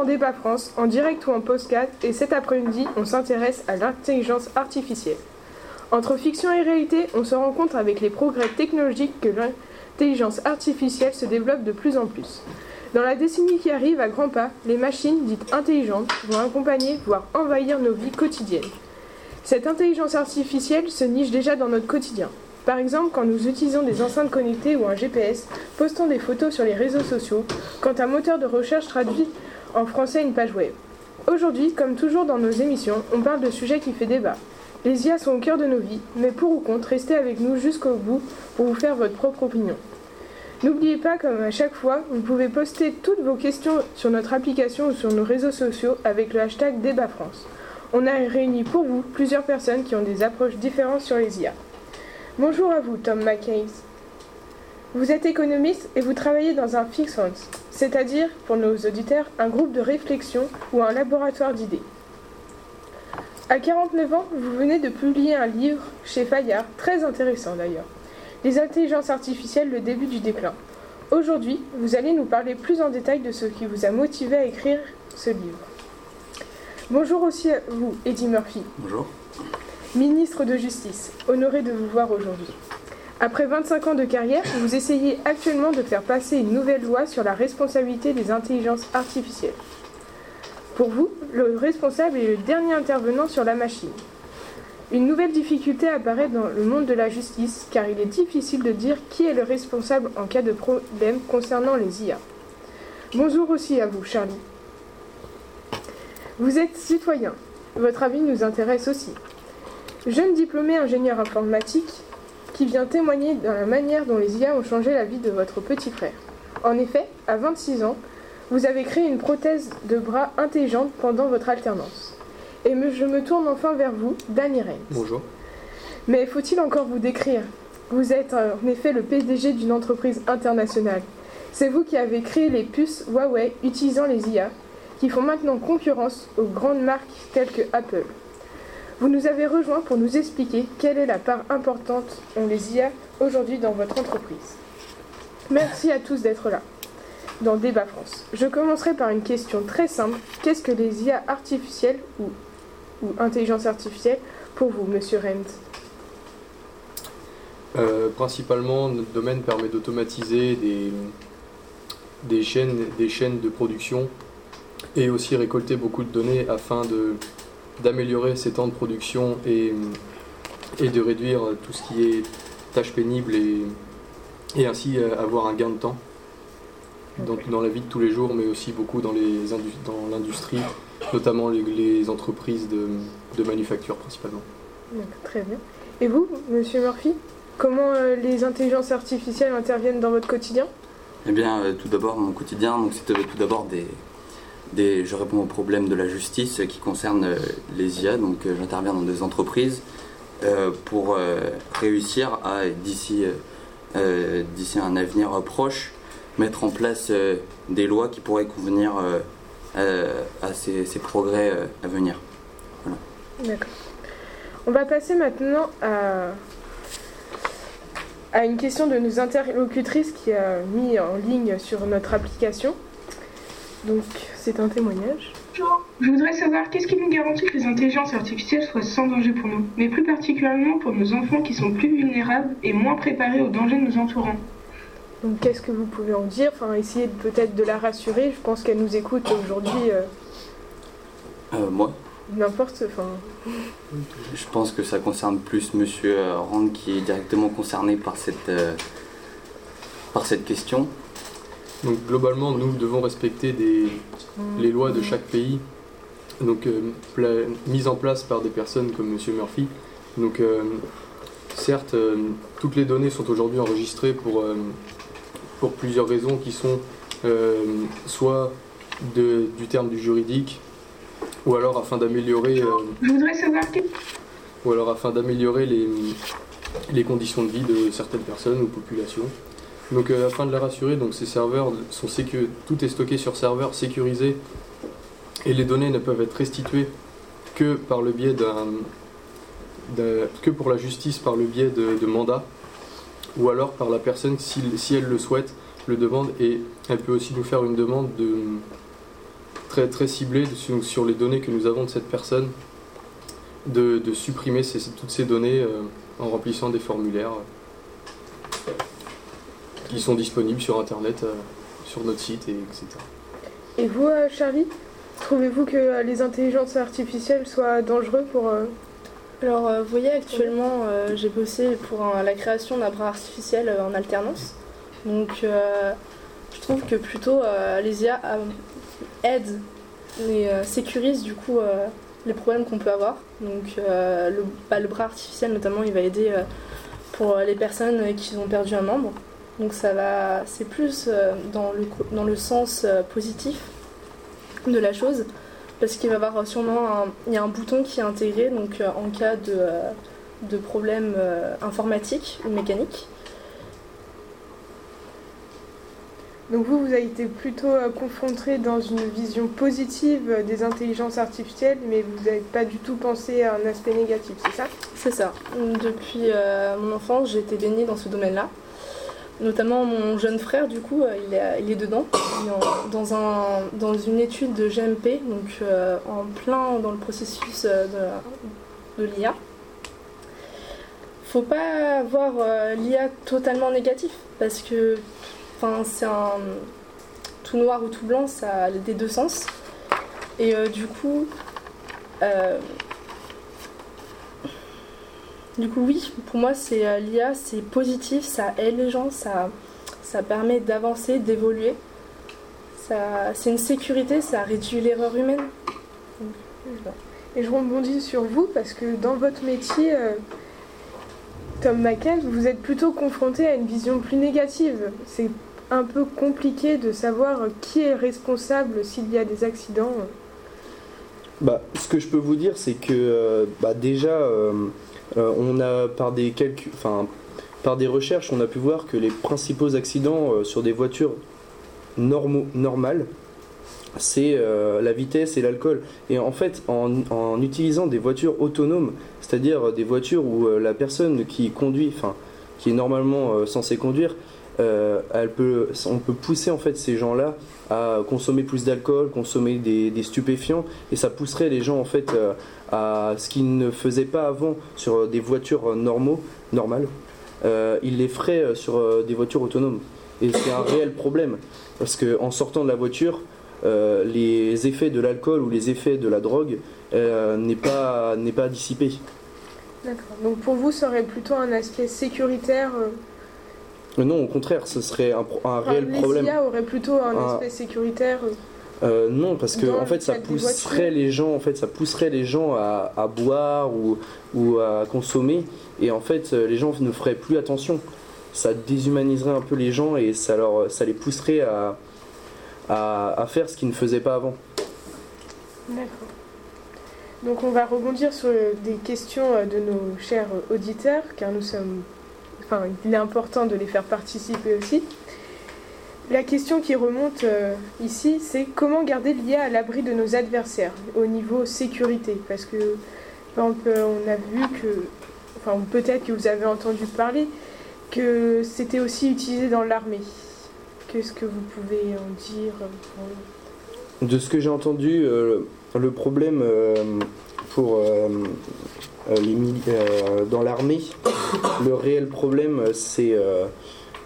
dans Débat France, en direct ou en postcard, et cet après-midi, on s'intéresse à l'intelligence artificielle. Entre fiction et réalité, on se rend compte avec les progrès technologiques que l'intelligence artificielle se développe de plus en plus. Dans la décennie qui arrive à grands pas, les machines dites intelligentes vont accompagner, voire envahir nos vies quotidiennes. Cette intelligence artificielle se niche déjà dans notre quotidien. Par exemple, quand nous utilisons des enceintes connectées ou un GPS, postons des photos sur les réseaux sociaux, quand un moteur de recherche traduit en français une page web. Aujourd'hui, comme toujours dans nos émissions, on parle de sujets qui fait débat. Les IA sont au cœur de nos vies, mais pour ou contre, restez avec nous jusqu'au bout pour vous faire votre propre opinion. N'oubliez pas, comme à chaque fois, vous pouvez poster toutes vos questions sur notre application ou sur nos réseaux sociaux avec le hashtag Débat France. On a réuni pour vous plusieurs personnes qui ont des approches différentes sur les IA. Bonjour à vous, Tom McKay. Vous êtes économiste et vous travaillez dans un Fix c'est-à-dire, pour nos auditeurs, un groupe de réflexion ou un laboratoire d'idées. À 49 ans, vous venez de publier un livre chez Fayard, très intéressant d'ailleurs. Les intelligences artificielles, le début du déclin. Aujourd'hui, vous allez nous parler plus en détail de ce qui vous a motivé à écrire ce livre. Bonjour aussi à vous, Eddie Murphy. Bonjour. Ministre de Justice, honoré de vous voir aujourd'hui. Après 25 ans de carrière, vous essayez actuellement de faire passer une nouvelle loi sur la responsabilité des intelligences artificielles. Pour vous, le responsable est le dernier intervenant sur la machine. Une nouvelle difficulté apparaît dans le monde de la justice, car il est difficile de dire qui est le responsable en cas de problème concernant les IA. Bonjour aussi à vous, Charlie. Vous êtes citoyen. Votre avis nous intéresse aussi. Jeune diplômé ingénieur informatique qui vient témoigner de la manière dont les IA ont changé la vie de votre petit frère. En effet, à 26 ans, vous avez créé une prothèse de bras intelligente pendant votre alternance. Et je me tourne enfin vers vous, Danny Rennes. Bonjour. Mais faut-il encore vous décrire? Vous êtes en effet le PDG d'une entreprise internationale. C'est vous qui avez créé les puces Huawei utilisant les IA, qui font maintenant concurrence aux grandes marques telles que Apple. Vous nous avez rejoint pour nous expliquer quelle est la part importante en les IA aujourd'hui dans votre entreprise. Merci à tous d'être là dans Débat France. Je commencerai par une question très simple. Qu'est-ce que les IA artificielles ou, intelligence artificielle pour vous, monsieur Rent? Euh, Principalement, notre domaine permet d'automatiser des, chaînes, des chaînes de production et aussi récolter beaucoup de données afin de, d'améliorer ces temps de production et, et de réduire tout ce qui est tâches pénibles et, et ainsi euh, avoir un gain de temps donc dans la vie de tous les jours, mais aussi beaucoup dans l'industrie, notamment les, entreprises de, manufacture principalement. Très bien. Et vous, Monsieur Murphy, comment euh, les intelligences artificielles interviennent dans votre quotidien? Eh bien, euh, tout d'abord, mon quotidien, donc c'est tout d'abord des, je réponds aux problèmes de la justice qui concernent euh, les IA. Donc, j'interviens dans des entreprises pour réussir à d'ici un avenir proche mettre en place euh, des lois qui pourraient convenir euh, à ces, progrès euh, à venir. D'accord. On va passer maintenant à, à une question de nos interlocutrices qui a mis en ligne sur notre application. Donc, c'est un témoignage. Je voudrais savoir qu'est-ce qui nous garantit que les intelligences artificielles soient sans danger pour nous, mais plus particulièrement pour nos enfants qui sont plus vulnérables et moins préparés aux dangers de nous entourant. Donc qu'est-ce que vous pouvez en dire? Enfin, essayer peut-être de la rassurer. Je pense qu'elle nous écoute aujourd'hui. Euh, euh, moi? N'importe. Enfin. Je pense que ça concerne plus Monsieur euh, Rand qui est directement concerné par cette par cette question. Donc globalement, nous devons respecter des, les lois de chaque pays. Donc mises en place par des personnes comme Monsieur Murphy. Donc certes, toutes les données sont aujourd'hui enregistrées pour pour plusieurs raisons qui sont euh, soit du terme du juridique, ou alors afin d'améliorer. Euh, Je voudrais savoir. Ou alors afin d'améliorer les, les conditions de vie de certaines personnes ou populations. Donc euh, afin de la rassurer, donc ces serveurs sont tout est stocké sur serveur sécurisé et les données ne peuvent être restituées que par le biais d'un que pour la justice par le biais de, mandats ou alors par la personne si, si, elle le souhaite, le demande et elle peut aussi nous faire une demande de très, très ciblé sur, les données que nous avons de cette personne, de, supprimer toutes ces données euh, en remplissant des formulaires qui sont disponibles sur Internet, euh, sur notre site, et, etc. Et vous, euh, Charlie Trouvez-vous que euh, les intelligences artificielles soient dangereuses pour... euh, Alors, euh, vous voyez, actuellement, euh, j'ai bossé pour un- la création d'un bras artificiel euh, en alternance. Donc, euh, je trouve que plutôt euh, les IA euh, aident et euh, sécurisent du coup euh, les problèmes qu'on peut avoir. Donc, euh, le, bah, le bras artificiel, notamment, il va aider euh, pour les personnes qui ont perdu un membre. Donc, ça va, c'est plus euh, dans, le, dans le sens euh, positif de la chose parce qu'il va y avoir sûrement un, il y a un bouton qui est intégré donc euh, en cas de, euh, de problème euh, informatique ou mécanique. Donc vous, vous avez été plutôt euh, confronté dans une vision positive euh, des intelligences artificielles, mais vous n'avez pas du tout pensé à un aspect négatif, c'est ça? C'est ça. Depuis euh, mon enfance, j'ai été baignée dans ce domaine-là. Notamment mon jeune frère, du coup, euh, il est, il est dedans, dans, un, dans une étude de GMP, donc euh, en plein dans le processus euh, de, de l'IA. Faut pas voir euh, l'IA totalement négatif, parce que c'est un tout noir ou tout blanc, ça a des deux sens. Et du coup, du coup, oui, pour moi, c'est euh, l'IA, c'est positif, ça aide les gens, ça, ça permet d'avancer, d'évoluer. Ça, c'est une sécurité, ça réduit l'erreur humaine. Et je rebondis sur vous parce que dans votre métier, euh, Tom McCann, vous êtes plutôt confronté à une vision plus négative. C'est un peu compliqué de savoir qui est responsable s'il y a des accidents. Bah, ce que je peux vous dire, c'est que euh, bah, déjà, euh, euh, on a par des enfin, par des recherches, on a pu voir que les principaux accidents euh, sur des voitures normaux, normales, c'est euh, la vitesse et l'alcool. Et en fait, en, utilisant des voitures autonomes, c'est-à-dire des voitures où la personne qui conduit, enfin, qui est normalement censée conduire, elle peut, on peut pousser en fait ces gens-là à consommer plus d'alcool, consommer des, des stupéfiants, et ça pousserait les gens en fait à ce qu'ils ne faisaient pas avant sur des voitures normaux, normales. Euh, ils les feraient euh, sur euh, des voitures autonomes. Et c'est un réel problème parce que en sortant de la voiture, euh, les effets de l'alcool ou les effets de la drogue euh, n'est pas pas dissipé. D'accord. Donc pour vous, ça aurait plutôt un aspect sécuritaire. euh, Euh, Non, au contraire, ce serait un, pro- un enfin, réel les problème. IA auraient plutôt un aspect sécuritaire. Euh, non, parce que Dans en fait, ça pousserait les gens, en fait, ça pousserait les gens à, à boire ou, ou à consommer, et en fait, euh, les gens ne feraient plus attention. Ça déshumaniserait un peu les gens et ça leur, ça les pousserait à, à, à faire ce qu'ils ne faisaient pas avant. D'accord. Donc on va rebondir sur des questions euh, de nos chers auditeurs, car nous sommes. Enfin, il est important de les faire participer aussi. La question qui remonte euh, ici, c'est comment garder l'IA à l'abri de nos adversaires au niveau sécurité? Parce que, par exemple, on a vu que, enfin, peut-être que vous avez entendu parler, que c'était aussi utilisé dans l'armée. Qu'est-ce que vous pouvez en dire euh, De ce que j'ai entendu, euh, le problème pour les dans l'armée, le réel problème, c'est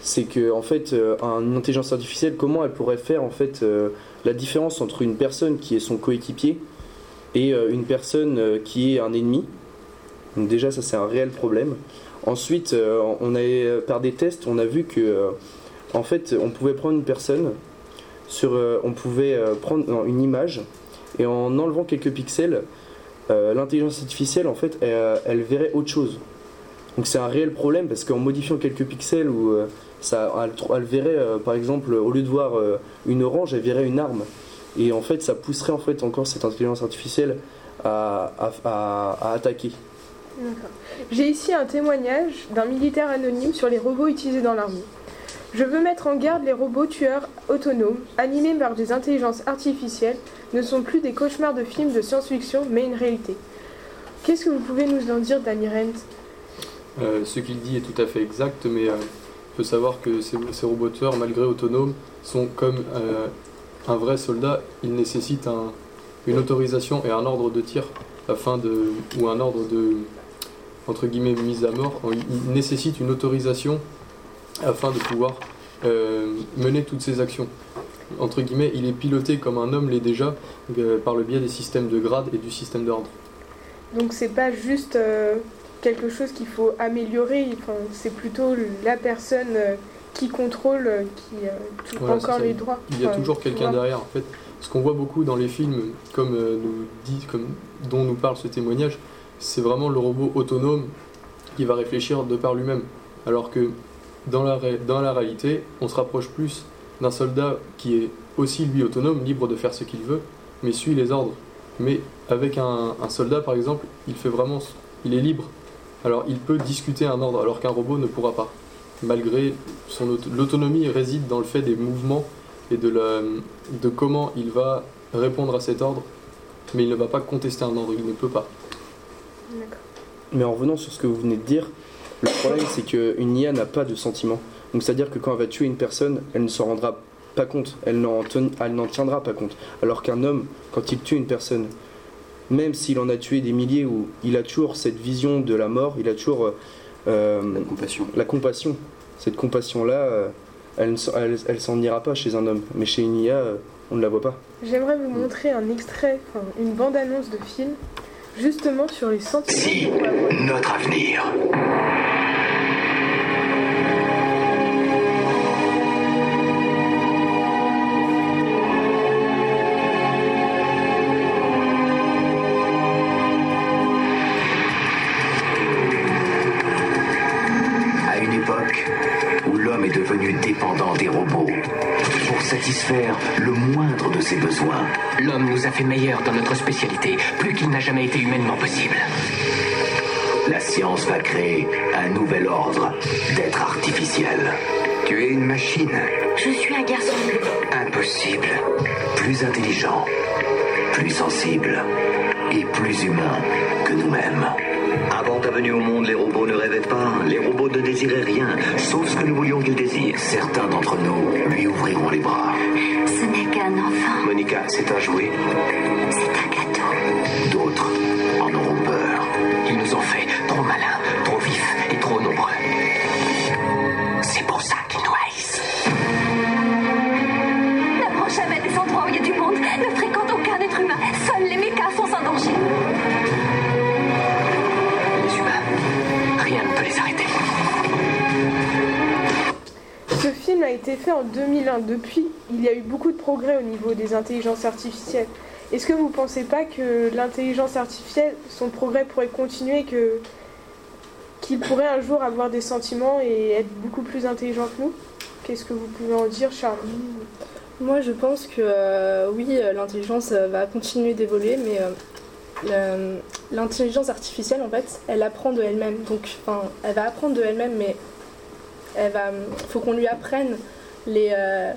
c'est que en fait, euh, une intelligence artificielle, comment elle pourrait faire en fait euh, la différence entre une personne qui est son coéquipier et euh, une personne qui est un ennemi? Donc déjà, ça c'est un réel problème. Ensuite, on a par des tests, on a vu que en fait, on pouvait prendre une personne sur, on pouvait prendre une image et en enlevant quelques pixels, l'intelligence artificielle en fait, elle, verrait autre chose. Donc c'est un réel problème parce qu'en modifiant quelques pixels ça, elle, verrait euh, par exemple au lieu de voir euh, une orange, elle verrait une arme. Et en fait, ça pousserait en fait encore cette intelligence artificielle à, à- à- à attaquer. J'ai ici un témoignage d'un militaire anonyme sur les robots utilisés dans l'armée. Je veux mettre en garde les robots tueurs autonomes, animés par des intelligences artificielles, ne sont plus des cauchemars de films de science-fiction, mais une réalité. Qu'est-ce que vous pouvez nous en dire, Danny Rent? Euh, ce qu'il dit est tout à fait exact, mais euh, il faut savoir que ces, ces robots tueurs, malgré autonomes, sont comme euh, un vrai soldat, il nécessite un- une autorisation et un ordre de tir afin de ou un ordre de entre guillemets mise à mort. Il il nécessite une autorisation afin de pouvoir euh, mener toutes ces actions. Entre guillemets, il est piloté comme un homme l'est déjà euh, par le biais des systèmes de grade et du système d'ordre. Donc c'est pas juste quelque chose qu'il faut améliorer, enfin, c'est plutôt la personne euh, qui contrôle, euh, qui euh, Voilà, encore les droits. Il y a Enfin, toujours quelqu'un derrière. En fait, ce qu'on voit beaucoup dans les films, comme euh, nous dit, comme dont nous parle ce témoignage, c'est vraiment le robot autonome qui va réfléchir de par lui-même. Alors que dans la, dans la réalité, on se rapproche plus d'un soldat qui est aussi lui autonome, libre de faire ce qu'il veut, mais suit les ordres. Mais avec un, un soldat, par exemple, il fait vraiment, il est libre. Alors il peut discuter un ordre, alors qu'un robot ne pourra pas. Malgré son auto- l'autonomie réside dans le fait des mouvements et de, la, de comment il va répondre à cet ordre, mais il ne va pas contester un ordre, il ne peut pas. Mais en revenant sur ce que vous venez de dire, le problème c'est qu'une IA n'a pas de sentiment. Donc c'est-à-dire que quand elle va tuer une personne, elle ne s'en rendra pas compte, elle n'en tiendra pas compte. Alors qu'un homme, quand il tue une personne, même s'il en a tué des milliers, ou il a toujours cette vision de la mort, il a toujours euh, La compassion. la compassion. Cette compassion-là, euh, elle ne s'en- elle- elle s'en ira pas chez un homme. Mais chez une IA, euh, on ne la voit pas. J'aimerais vous montrer un extrait, enfin, une bande-annonce de film, justement sur les sentiments Si. Notre avenir. Satisfaire le moindre de ses besoins. L'homme nous a fait meilleurs dans notre spécialité, plus qu'il n'a jamais été humainement possible. La science va créer un nouvel ordre d'être artificiel. Tu es une machine. Je suis un garçon. Impossible. Plus intelligent, plus sensible et plus humain que nous-mêmes. Avant ta venue au monde, les robots ne rêvaient pas. Les robots ne désiraient rien, sauf ce que nous voulions qu'ils désirent. Certains d'entre nous lui ouvriront les bras. Ce n'est qu'un enfant. Monica, c'est un jouet. C'est un gâteau. D'autres en auront peur. Ils nous ont fait trop malins, film a été fait en 2001. Depuis, il y a eu beaucoup de progrès au niveau des intelligences artificielles. Est-ce que vous ne pensez pas que l'intelligence artificielle, son progrès pourrait continuer, que qu'il pourrait un jour avoir des sentiments et être beaucoup plus intelligent que nous? Qu'est-ce que vous pouvez en dire, Charlie Moi, je pense que euh, oui, euh, l'intelligence euh, va continuer d'évoluer, mais l'intelligence artificielle, en fait, elle apprend de elle-même. Donc, enfin, elle va apprendre de elle-même, mais elle va, faut qu'on lui apprenne les, euh,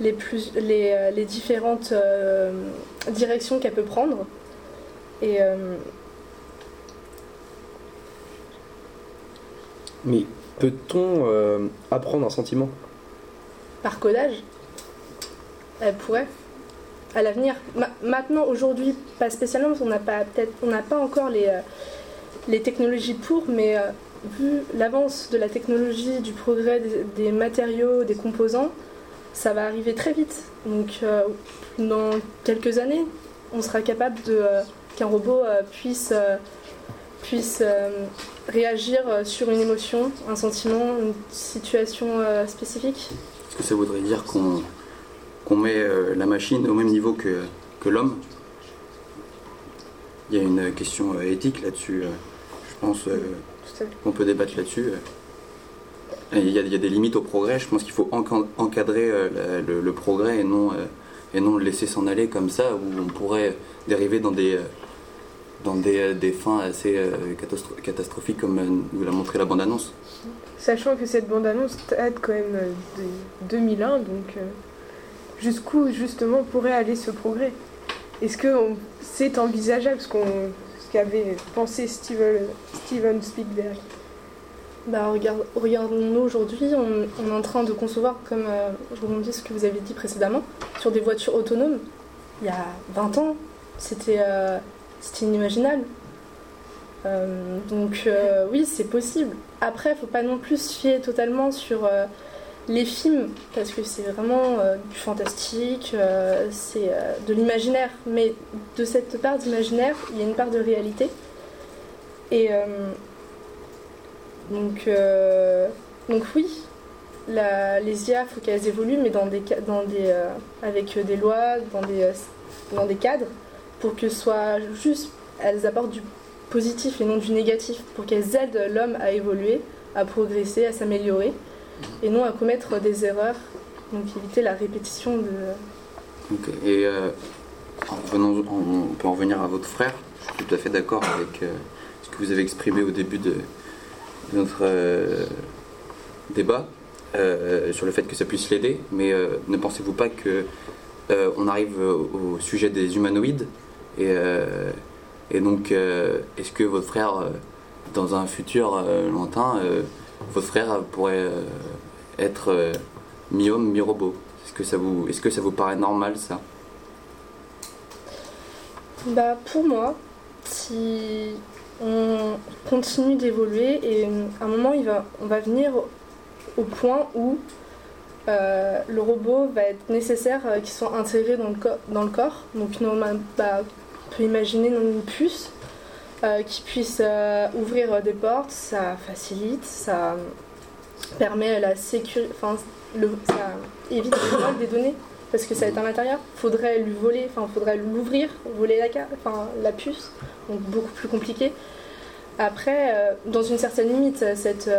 les, plus, les, euh, les différentes euh, directions qu'elle peut prendre. Et euh, Mais peut-on apprendre un sentiment? Par codage, elle pourrait. À l'avenir. Ma- maintenant, aujourd'hui, pas spécialement, parce qu'on n'a pas peut-être, on n'a pas encore les, les technologies pour, mais vu l'avance de la technologie, du progrès des, matériaux, des composants, ça va arriver très vite. Donc, euh, dans quelques années, on sera capable euh, qu'un robot euh, puisse puisse réagir sur une émotion, un sentiment, une situation spécifique. Est-ce que ça voudrait dire qu'on qu'on met la machine au même niveau que, que l'homme? Il y a une question éthique là-dessus. je pense euh, qu'on peut débattre là-dessus. Et Il y, a, il y a des limites au progrès. Je pense qu'il faut encadrer euh, le, le progrès et non, euh, et non le laisser s'en aller comme ça, où on pourrait dériver dans des, euh, dans des, euh, des fins assez euh, catastro- catastrophiques comme euh, nous l'a montré la bande-annonce. Sachant que cette bande-annonce date quand même euh, de 2001, donc euh, jusqu'où justement pourrait aller ce progrès? Est-ce que on- c'est envisageable? Qu'on qu'avait pensé Steven, Spielberg Bah, Regardons-nous aujourd'hui, on, est en train de concevoir, comme euh, je rebondis ce que vous avez dit précédemment, sur des voitures autonomes, il y a 20 ans, c'était euh, inimaginable. Euh, donc euh, oui, c'est possible. Après, faut pas non plus se fier totalement sur les films, parce que c'est vraiment euh, du fantastique, euh, c'est euh, de l'imaginaire. Mais de cette part d'imaginaire, il y a une part de réalité. Et donc, donc oui, la- les IA, faut qu'elles évoluent, mais dans des, dans des, avec des lois, dans des, dans des cadres, pour que soit juste, elles apportent du positif et non du négatif, pour qu'elles aident l'homme à évoluer, à progresser, à s'améliorer, et non à commettre des erreurs, donc éviter la répétition de... Ok. Et euh, on peut en revenir à votre frère. Je suis tout à fait d'accord avec euh, ce que vous avez exprimé au début de, notre euh, débat euh, sur le fait que ça puisse l'aider. Mais ne pensez-vous pas que on arrive au, sujet des humanoïdes et, et donc est-ce que votre frère, dans un futur lointain, votre frère pourrait euh, être euh, mi-homme, mi-robot. Est-ce que ça vous, est-ce que ça vous paraît normal ça? Bah, pour moi, si on continue d'évoluer et à un moment il va, on va venir au- point où euh, le robot va être nécessaire euh, qu'il soit intégré dans le, dans le corps. Donc bah, on peut imaginer une puce euh, qui puisse euh, ouvrir euh, des portes, ça facilite, ça permet la sécurité, enfin ça évite le vol des données parce que ça être à l'intérieur. Faudrait lui voler, enfin faudrait l'ouvrir, voler la enfin la puce, donc beaucoup plus compliqué. Après, dans une certaine limite, cette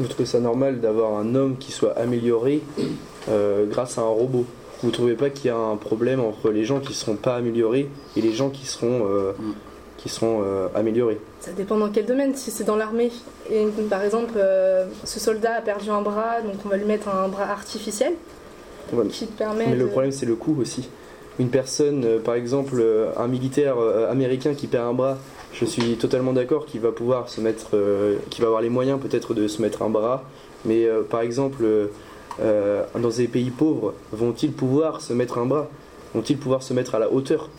Vous trouvez ça normal d'avoir un homme qui soit amélioré grâce à un robot? Vous trouvez pas qu'il y a un problème entre les gens qui seront pas améliorés et les gens qui seront, euh, Mm. qui seront euh, améliorés? Ça dépend dans quel domaine. Si c'est dans l'armée, et par exemple, euh, ce soldat a perdu un bras, donc on va lui mettre un bras artificiel Ouais, qui permet. Mais le problème, c'est le coût aussi. Une personne, euh, par exemple, euh, un militaire euh, américain qui perd un bras, je suis totalement d'accord qu'il va pouvoir se mettre, euh, qu'il va avoir les moyens peut-être de se mettre un bras. Mais euh, par exemple, euh, dans des pays pauvres, vont-ils pouvoir se mettre un bras? Vont-ils pouvoir se mettre à la hauteur?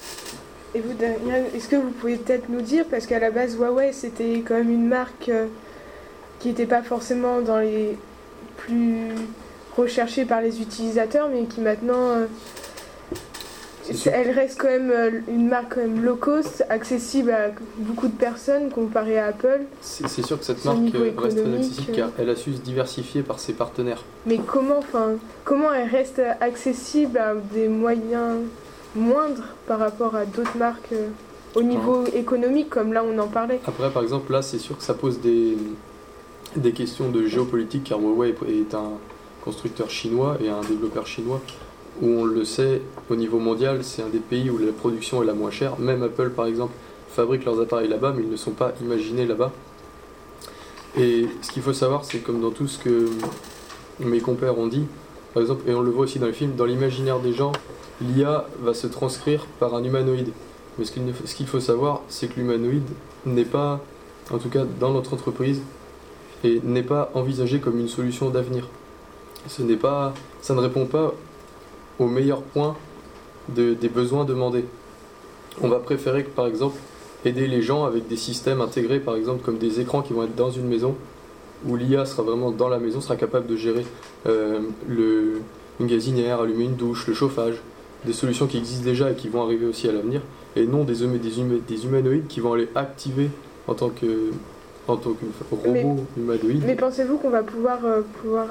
Et vous, Daniel, est-ce que vous pouvez peut-être nous dire, parce qu'à la base, Huawei, c'était quand même une marque euh, qui n'était pas forcément dans les plus recherchées par les utilisateurs, mais qui maintenant, euh. Elle reste quand même euh, une marque quand même low cost, accessible à beaucoup de personnes comparée à Apple. C'est sûr que cette marque euh, reste très accessible car elle a su se diversifier par ses partenaires. Mais comment, enfin, comment elle reste accessible à des moyens moindres par rapport à d'autres marques euh, au niveau économique, comme là on en parlait? Après, par exemple, là, c'est sûr que ça pose des, des questions de géopolitique car Huawei est un constructeur chinois et un développeur chinois où on le sait, au niveau mondial, c'est un des pays où la production est la moins chère. Même Apple, par exemple, fabrique leurs appareils là-bas, mais ils ne sont pas imaginés là-bas. Et ce qu'il faut savoir, c'est comme dans tout ce que mes compères ont dit, par exemple, et on le voit aussi dans les films, dans l'imaginaire des gens, l'IA va se transcrire par un humanoïde. Mais ce qu'il faut savoir, c'est que l'humanoïde n'est pas, en tout cas dans notre entreprise, et n'est pas envisagé comme une solution d'avenir. Ce n'est pas, ça ne répond pas au meilleur point de- des besoins demandés. On va préférer que, par exemple, aider les gens avec des systèmes intégrés, par exemple, comme des écrans qui vont être dans une maison, où l'IA sera vraiment dans la maison, sera capable de gérer euh, le, une gazinière, allumer une douche, le chauffage, des solutions qui existent déjà et qui vont arriver aussi à l'avenir, et non des, des, des humanoïdes qui vont aller activer en tant que, en tant que robot Mais- humanoïde. Mais pensez-vous qu'on va pouvoir, euh, pouvoir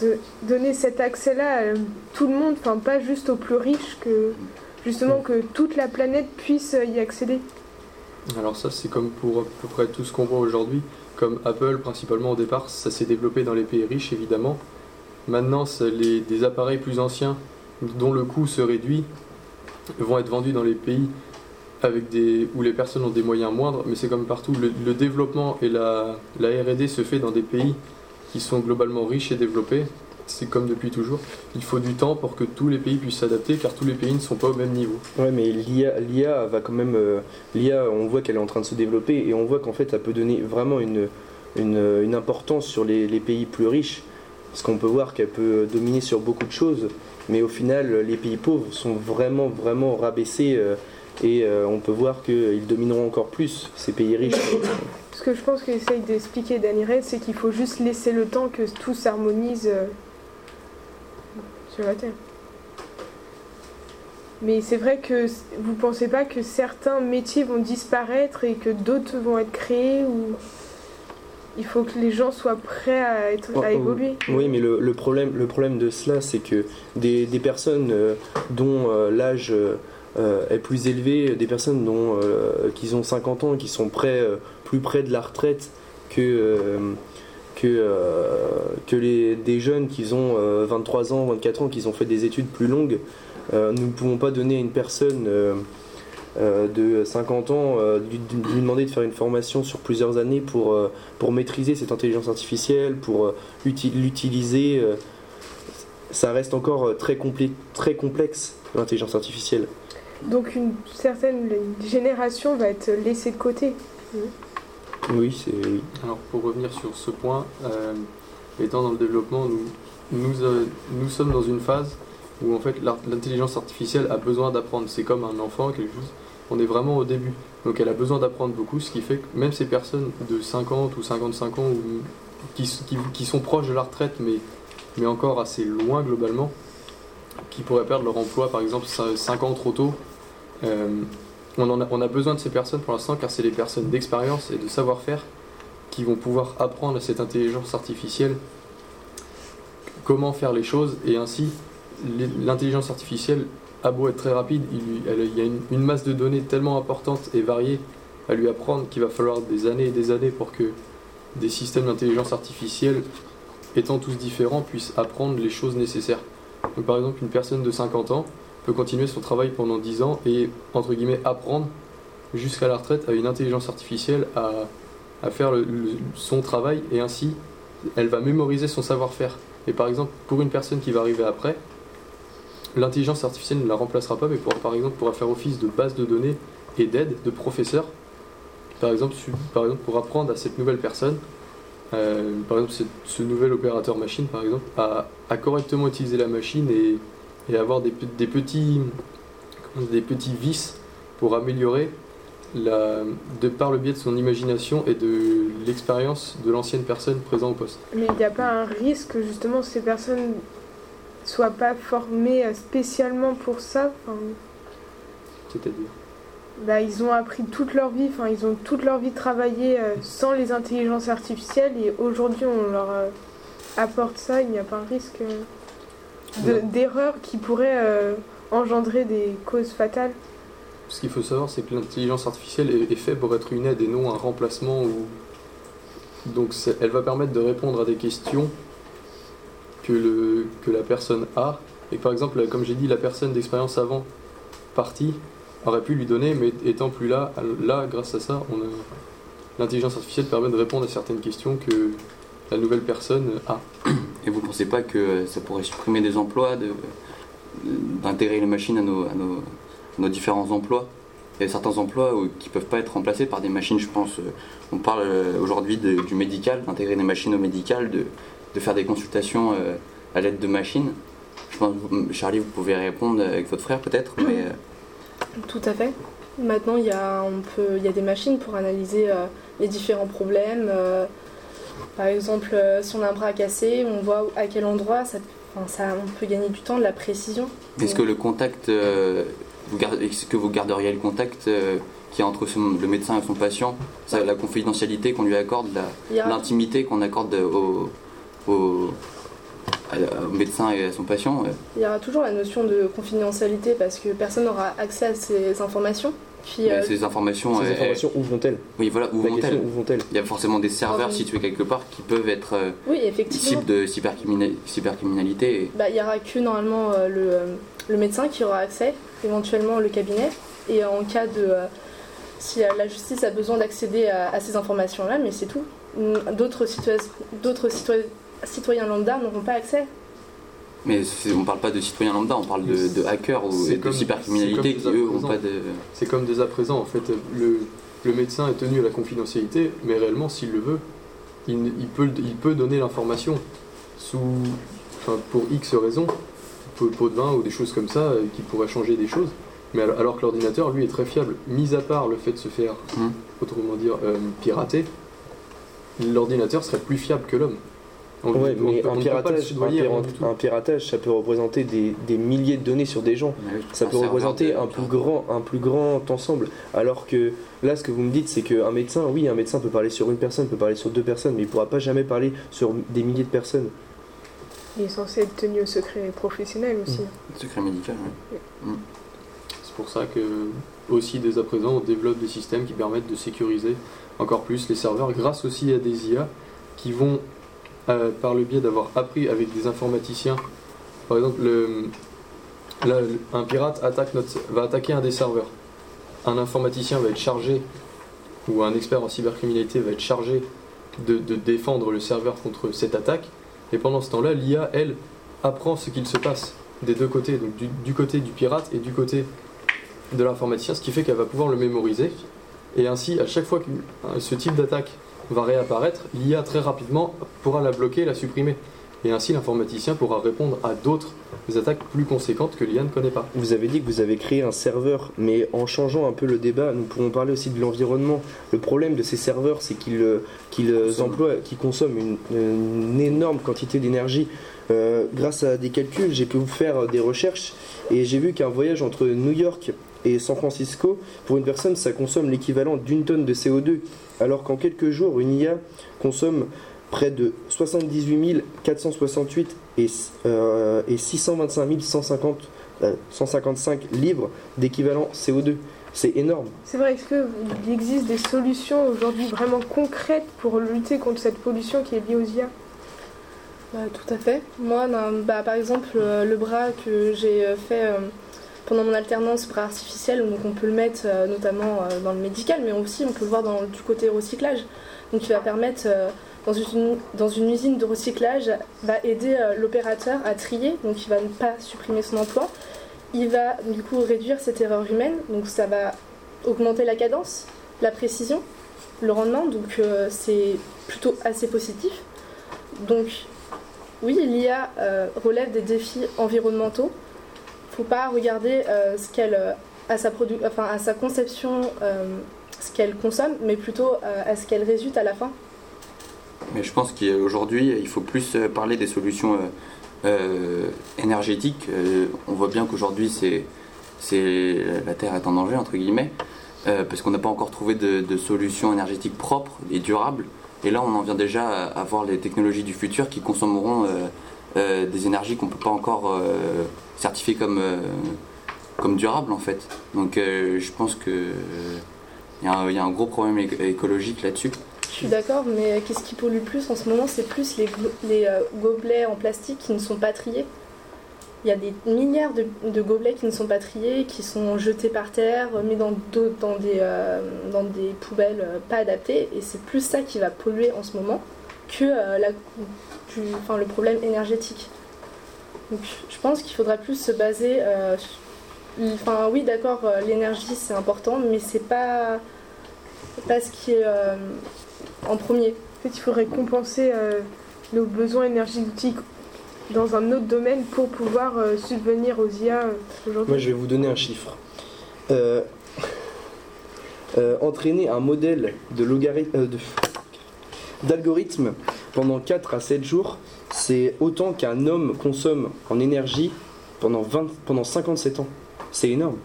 de- donner cet accès-là à euh, tout le monde, enfin pas juste aux plus riches, que justement que toute la planète puisse euh, y accéder Alors ça, c'est comme pour à peu près tout ce qu'on voit aujourd'hui. Comme Apple, principalement au départ, ça s'est développé dans les pays riches, évidemment. Maintenant, les, des appareils plus anciens, dont le coût se réduit, vont être vendus dans les pays avec des, où les personnes ont des moyens moindres, mais c'est comme partout. Le, le développement et la, la R&D se fait dans des pays qui sont globalement riches et développés. C'est comme depuis toujours. Il faut du temps pour que tous les pays puissent s'adapter, car tous les pays ne sont pas au même niveau. Ouais, mais l'IA, va quand même. euh, L'IA, on voit qu'elle est en train de se développer et on voit qu'en fait, elle peut donner vraiment une, une, importance sur les, les pays plus riches. parce qu'on peut voir qu'elle peut dominer sur beaucoup de choses, mais au final, les pays pauvres sont vraiment, vraiment rabaissés euh, et euh, on peut voir qu'ils domineront encore plus ces pays riches. Ce que je pense qu'essaye d'expliquer Danny Ray, c'est qu'il faut juste laisser le temps que tout s'harmonise euh, sur la Terre. Mais c'est vrai que vous pensez pas que certains métiers vont disparaître et que d'autres vont être créés ou il faut que les gens soient prêts à, être, à Oh, évoluer? Oui, mais le, le problème, le problème de cela, c'est que des, des personnes euh, dont euh, l'âge euh, est plus élevé, des personnes dont, qui ont 50 ans, qui sont euh, plus près de la retraite que, euh, que, euh, que les, des jeunes qui ont euh, 23 ans, 24 ans, qui ont fait des études plus longues, euh, nous ne pouvons pas donner à une personne euh, euh, de 50 ans, euh, lui, lui demander de faire une formation sur plusieurs années pour, euh, pour maîtriser cette intelligence artificielle, pour euh, uti- l'utiliser. euh, ça reste encore euh, très, très complexe, l'intelligence artificielle. Donc une certaine génération va être laissée de côté. Oui, c'est. Alors pour revenir sur ce point, euh, étant dans le développement, nous, nous, euh, nous sommes dans une phase où en fait l'intelligence artificielle a besoin d'apprendre. C'est comme un enfant, quelque chose. On est vraiment au début. Donc elle a besoin d'apprendre beaucoup, ce qui fait que même ces personnes de 50 ou 55 ans ou, qui, qui sont proches de la retraite mais, mais encore assez loin globalement, qui pourraient perdre leur emploi par exemple 5 ans trop tôt, euh, on, a, besoin de ces personnes pour l'instant car c'est des personnes d'expérience et de savoir-faire qui vont pouvoir apprendre à cette intelligence artificielle comment faire les choses et ainsi les- l'intelligence artificielle a beau être très rapide, il, y a une, une masse de données tellement importante et variée à lui apprendre qu'il va falloir des années et des années pour que des systèmes d'intelligence artificielle étant tous différents puissent apprendre les choses nécessaires. Par exemple une personne de 50 ans peut continuer son travail pendant 10 ans et entre guillemets apprendre jusqu'à la retraite à une intelligence artificielle à, à faire son travail et ainsi elle va mémoriser son savoir-faire. Et par exemple, pour une personne qui va arriver après, l'intelligence artificielle ne la remplacera pas, mais pourra, par exemple pourra faire office de base de données et d'aide, de professeur. Par exemple, par exemple, pour apprendre à cette nouvelle personne, euh, par exemple ce, ce nouvel opérateur machine, par exemple, à, à correctement utiliser la machine et, et avoir des, pe- des petits, des petits vices pour améliorer la, de par le biais de son imagination et de l'expérience de l'ancienne personne présente au poste. Mais il n'y a pas un risque que justement ces personnes soient pas formées euh, spécialement pour ça. Enfin, C'est-à-dire? bah, ils ont appris toute leur vie, enfin, ils ont toute leur vie travaillé euh, sans les intelligences artificielles et aujourd'hui on leur euh, apporte ça. Il n'y a pas un risque euh, de- Non. d'erreur qui pourrait euh, engendrer des causes fatales. Ce qu'il faut savoir, c'est que l'intelligence artificielle est, est faite pour être une aide et non un remplacement. Ou... Donc elle va permettre de répondre à des questions que, le, que la personne a. Et par exemple, comme j'ai dit, la personne d'expérience avant partie aurait pu lui donner, mais étant plus là, là grâce à ça, l'intelligence artificielle permet de répondre à certaines questions que la nouvelle personne a. Et vous pensez pas que ça pourrait supprimer des emplois, de- d'intégrer les machines à nos, à nos, nos différents emplois? Il y a certains emplois où- qui peuvent pas être remplacés par des machines, je pense. euh, On parle euh, aujourd'hui du médical, d'intégrer des machines au médical, de, de faire des consultations euh, à l'aide de machines. Je pense, Charlie, vous pouvez répondre avec votre frère peut-être, mais euh, Tout à fait. Maintenant, il y a, on peut, il y a des machines pour analyser euh, les différents problèmes. Par exemple, euh, si on a un bras cassé, on voit à quel endroit, ça, enfin, ça, on peut gagner du temps, de la précision. est-ce que le contact, euh, vous gardez- est-ce que vous garderiez le contact euh, qui est entre son- le médecin et son patient, ça, la confidentialité qu'on lui accorde, la, a- l'intimité qu'on accorde au, au, à- au médecin et à son patient. Il y aura toujours la notion de confidentialité parce que personne n'aura accès à ces informations. Puis, euh, ces informations, Ces informations, où vont-elles? Oui, voilà, où vont-elles? Il y a forcément des serveurs Ah oui. situés quelque part qui peuvent être euh, oui, effectivement. cibles de cybercrimina- cybercriminalité. et- Bah, il y aura que normalement euh, le, le médecin qui aura accès, éventuellement le cabinet. Et en cas de. si la justice a besoin d'accéder à, à ces informations-là, mais c'est tout. D'autres citoyens, d'autres citoyens, citoyens lambda n'auront pas accès. Mais on parle pas de citoyens lambda, on parle de, de hackers ou de cybercriminalité qui eux ont opposants. pas de. C'est comme dès à présent, en fait, le, le médecin est tenu à la confidentialité, mais réellement, s'il le veut, il, il peut, il peut donner l'information. sous, enfin, pour X raisons, pot, pot de vin ou des choses comme ça, euh, qui pourraient changer des choses. Mais alors, alors que l'ordinateur, lui, est très fiable. Mis à part le fait de se faire, Mhm. autrement dire, euh, pirater, l'ordinateur serait plus fiable que l'homme. On- Ouais, on mais un ne piratage, un, piratage, ça peut représenter des, des milliers de données sur des gens. Oui, Ça peut représenter un plus grand, un plus grand ensemble. Alors que là, ce que vous me dites, c'est qu'un médecin, oui, un médecin peut parler sur une personne, peut parler sur deux personnes, mais il pourra pas jamais parler sur des milliers de personnes. Il est censé être tenu au secret professionnel aussi. Secret médical, oui. C'est pour ça que, aussi dès à présent, on développe des systèmes qui permettent de sécuriser encore plus les serveurs grâce aussi à des IA qui vont, euh, par le biais d'avoir appris avec des informaticiens, par exemple, un pirate attaque va attaquer un des serveurs. Un informaticien va être chargé, ou un expert en cybercriminalité va être chargé de, défendre le serveur contre cette attaque. Et pendant ce temps-là, l'IA, elle, apprend ce qu'il se passe des deux côtés, donc du, du côté du pirate et du côté de l'informaticien, ce qui fait qu'elle va pouvoir le mémoriser. Et ainsi, à chaque fois que ce type d'attaque va réapparaître, l'IA très rapidement pourra la bloquer, la supprimer. Et ainsi, l'informaticien pourra répondre à d'autres attaques plus conséquentes que l'IA ne connaît pas. Vous avez dit que vous avez créé un serveur, mais en changeant un peu le débat, nous pourrons parler aussi de l'environnement. Le problème de ces serveurs, c'est qu'ils euh, qu'ils euh, Consomment. emploient, qu'ils consomment une, une énorme quantité d'énergie. Euh, grâce à des calculs, j'ai pu faire des recherches et j'ai vu qu'un voyage entre New York et San Francisco, pour une personne, ça consomme l'équivalent d'une tonne de CO2, alors qu'en quelques jours, une IA consomme près de 78 468 et, euh, et 625 150 euh, 155 livres d'équivalent CO2. C'est énorme. C'est vrai, est-ce qu'il existe des solutions aujourd'hui vraiment concrètes pour lutter contre cette pollution qui est liée aux IA Bah, tout à fait. Moi, bah, par exemple, euh, le bras que j'ai euh, fait euh, pendant mon alternance, bras artificiel, donc on peut le mettre euh, notamment euh, dans le médical, mais aussi on peut le voir du côté recyclage. Donc il va permettre, euh, dans, une, usine de recyclage, va aider l'opérateur à trier, donc il va ne pas supprimer son emploi. Il va du coup réduire cette erreur humaine, donc ça va augmenter la cadence, la précision, le rendement, donc c'est plutôt assez positif. Donc oui, l'IA relève des défis environnementaux. Faut pas regarder euh, ce qu'elle euh, à sa enfin à sa conception, euh, ce qu'elle consomme, mais plutôt à ce qu'elle résulte à la fin. Mais je pense qu'aujourd'hui, il faut plus parler des solutions énergétiques. On voit bien qu'aujourd'hui, c'est, c'est, la Terre est en danger, entre guillemets, parce qu'on n'a pas encore trouvé de, de solutions énergétiques propres et durables. Et là, on en vient déjà à, voir les technologies du futur qui consommeront des énergies qu'on ne peut pas encore euh, certifier comme, euh, comme durables, en fait. Donc, euh, je pense qu'il y, a un- gros problème éco- écologique là-dessus. Je suis d'accord, mais qu'est-ce qui pollue plus en ce moment C'est plus les, euh, gobelets en plastique qui ne sont pas triés. Il y a des milliards de, gobelets qui ne sont pas triés, qui sont jetés par terre, mis dans, des, euh, dans des poubelles euh, pas adaptées, et c'est plus ça qui va polluer en ce moment que euh, la- du- enfin, le problème énergétique. Donc je pense qu'il faudra plus se baser. euh, Enfin oui, d'accord, euh, l'énergie c'est important, mais c'est pas, pas ce qui est euh, en premier. En fait, il faudrait compenser euh, nos besoins énergétiques dans un autre domaine pour pouvoir euh, subvenir aux IA aujourd'hui. Moi, je vais vous donner un chiffre. Euh, euh, entraîner un modèle de logarithme, euh, de- d'algorithme pendant 4 à 7 jours, c'est autant qu'un homme consomme en énergie pendant, 20, pendant 57 ans. C'est énorme.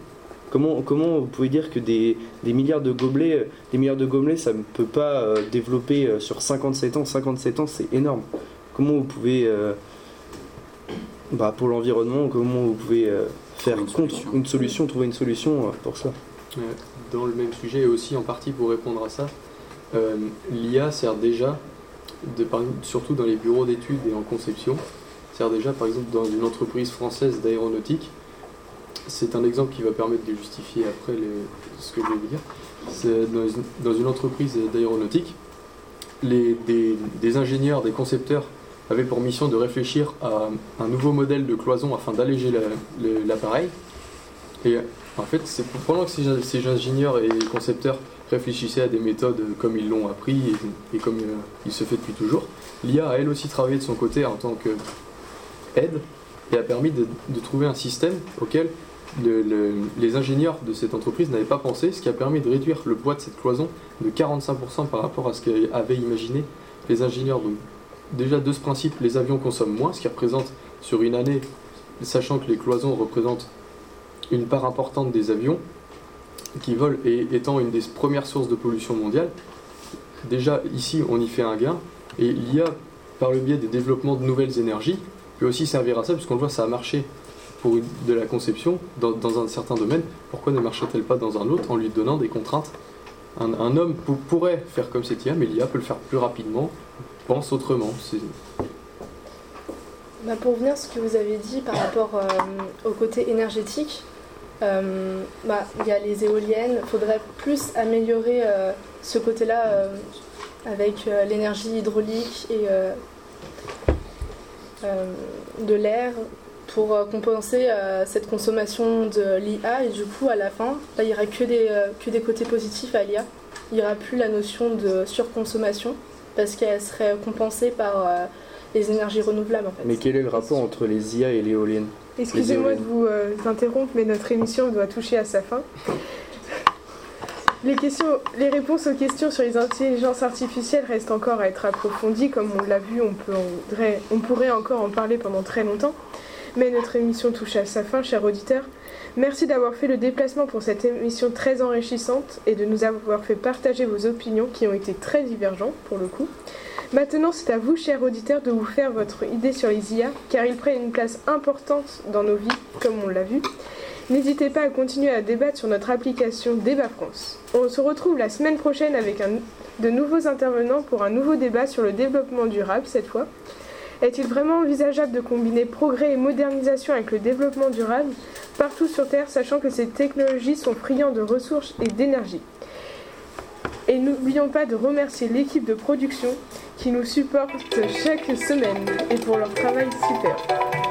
Comment, comment vous pouvez dire que des, des milliards de gobelets, des milliards de gobelets, ça ne peut pas euh, développer euh, sur 57 ans? 57 ans, c'est énorme. Comment vous pouvez, euh, bah, pour l'environnement, comment vous pouvez euh, faire une contre solution. une solution, trouver une solution euh, pour ça? Dans le même sujet et aussi en partie pour répondre à ça, euh, l'IA sert déjà, surtout dans les bureaux d'études et en conception, sert déjà par exemple dans une entreprise française d'aéronautique. C'est un exemple qui va permettre de justifier après ce que je vais vous dire. Dans une, entreprise d'aéronautique, des, ingénieurs, des concepteurs avaient pour mission de réfléchir à un nouveau modèle de cloison afin d'alléger l'appareil. Et en fait, c'est pendant que ces ingénieurs et concepteurs réfléchissait à des méthodes comme ils l'ont appris et, comme euh, il se fait depuis toujours. L'IA a elle aussi travaillé de son côté en tant que aide et a permis de, trouver un système auquel le- le- les ingénieurs de cette entreprise n'avaient pas pensé, ce qui a permis de réduire le poids de cette cloison de 45% par rapport à ce qu'avaient imaginé les ingénieurs. Déjà de ce principe, les avions consomment moins, ce qui représente sur une année, sachant que les cloisons représentent une part importante des avions qui volent et étant une des premières sources de pollution mondiale, déjà ici on y fait un gain et l'IA, par le biais des développements de nouvelles énergies, peut aussi servir à ça, puisqu'on le voit, ça a marché pour de la conception dans, un certain domaine. Pourquoi ne marcherait-elle pas dans un autre en lui donnant des contraintes? Un, homme pou- pourrait faire comme cette IA, mais l'IA peut le faire plus rapidement, pense autrement. Bah, pour revenir à ce que vous avez dit par rapport euh, au côté énergétique, euh, bah, y a les éoliennes, il faudrait plus améliorer euh, ce côté-là euh, avec euh, l'énergie hydraulique et de l'air pour compenser cette consommation de l'IA et du coup à la fin, il n'y aura que des, côtés positifs à l'IA. Il n'y aura plus la notion de surconsommation parce qu'elle serait compensée par les énergies renouvelables. Mais quel est le rapport entre les IA et l'éolienne? Excusez-moi de vous euh, interrompre, mais notre émission doit toucher à sa fin. Les, réponses aux questions sur les intelligences artificielles restent encore à être approfondies. Comme on l'a vu, on, peut, on pourrait encore en parler pendant très longtemps. Mais notre émission touche à sa fin, chers auditeurs. Merci d'avoir fait le déplacement pour cette émission très enrichissante et de nous avoir fait partager vos opinions qui ont été très divergentes pour le coup. Maintenant, c'est à vous, chers auditeurs, de vous faire votre idée sur les IA, car ils prennent une place importante dans nos vies, comme on l'a vu. N'hésitez pas à continuer à débattre sur notre application Débat France. On se retrouve la semaine prochaine avec de nouveaux intervenants pour un nouveau débat sur le développement durable cette fois. Est-il vraiment envisageable de combiner progrès et modernisation avec le développement durable partout sur Terre, sachant que ces technologies sont friandes de ressources et d'énergie? Et n'oublions pas de remercier l'équipe de production qui nous supporte chaque semaine et pour leur travail super.